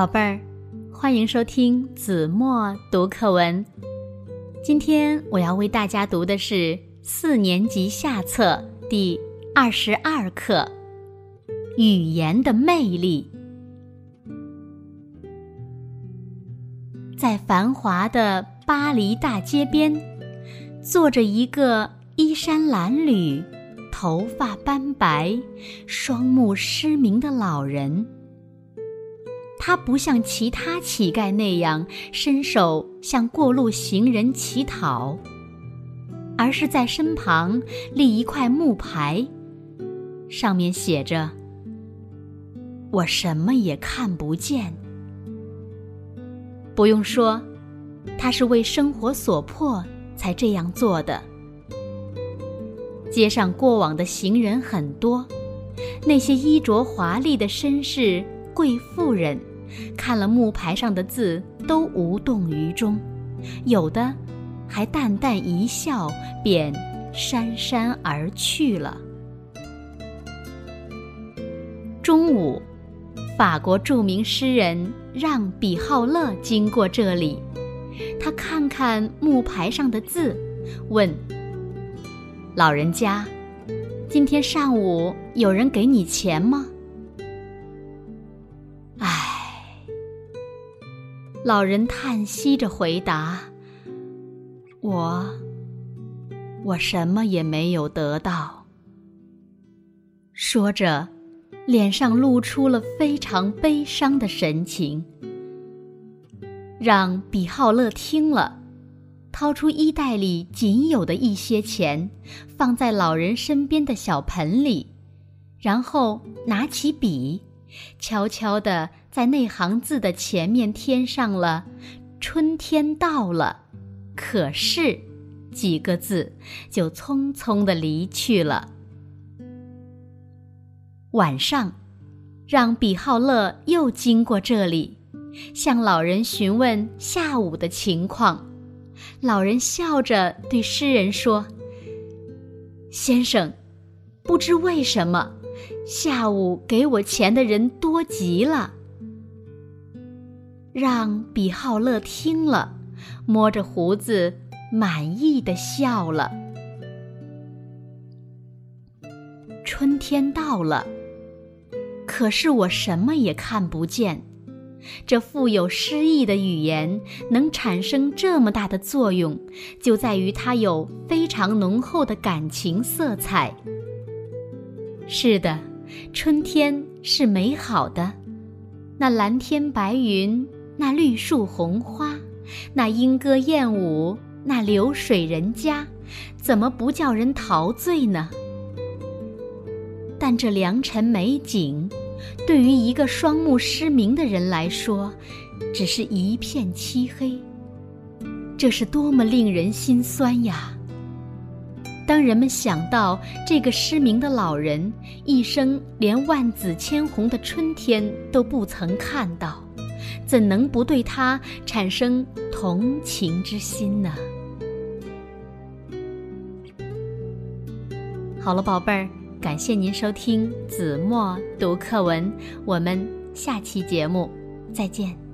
宝贝儿，欢迎收听子墨读课文。今天我要为大家读的是四年级下册第二十二课《语言的魅力》。在繁华的巴黎大街边，坐着一个衣衫褴褛、头发斑白、双目失明的老人。他不像其他乞丐那样伸手向过路行人乞讨，而是在身旁立一块木牌，上面写着：“我什么也看不见。”不用说，他是为生活所迫才这样做的。街上过往的行人很多，那些衣着华丽的绅士、贵妇人。看了木牌上的字，都无动于衷，有的还淡淡一笑，便姗姗而去了。中午，法国著名诗人让·比浩勒经过这里，他看看木牌上的字，问：“老人家，今天上午有人给你钱吗？”老人叹息着回答：“我，我什么也没有得到。”说着，脸上露出了非常悲伤的神情。让比浩勒听了，掏出衣袋里仅有的一些钱，放在老人身边的小盆里，然后拿起笔。悄悄地在那行字的前面添上了“春天到了”，可是几个字就匆匆地离去了。晚上，让比浩勒又经过这里，向老人询问下午的情况。老人笑着对诗人说：“先生，不知为什么。”下午给我钱的人多极了。让比浩勒听了，摸着胡子，满意的笑了。春天到了，可是我什么也看不见。这富有诗意的语言能产生这么大的作用，就在于它有非常浓厚的感情色彩。是的。春天是美好的，那蓝天白云，那绿树红花，那莺歌燕舞，那流水人家，怎么不叫人陶醉呢？但这良辰美景，对于一个双目失明的人来说，只是一片漆黑。这是多么令人心酸呀！当人们想到这个失明的老人一生连万紫千红的春天都不曾看到，怎能不对他产生同情之心呢？好了，宝贝儿，感谢您收听子墨读课文，我们下期节目再见。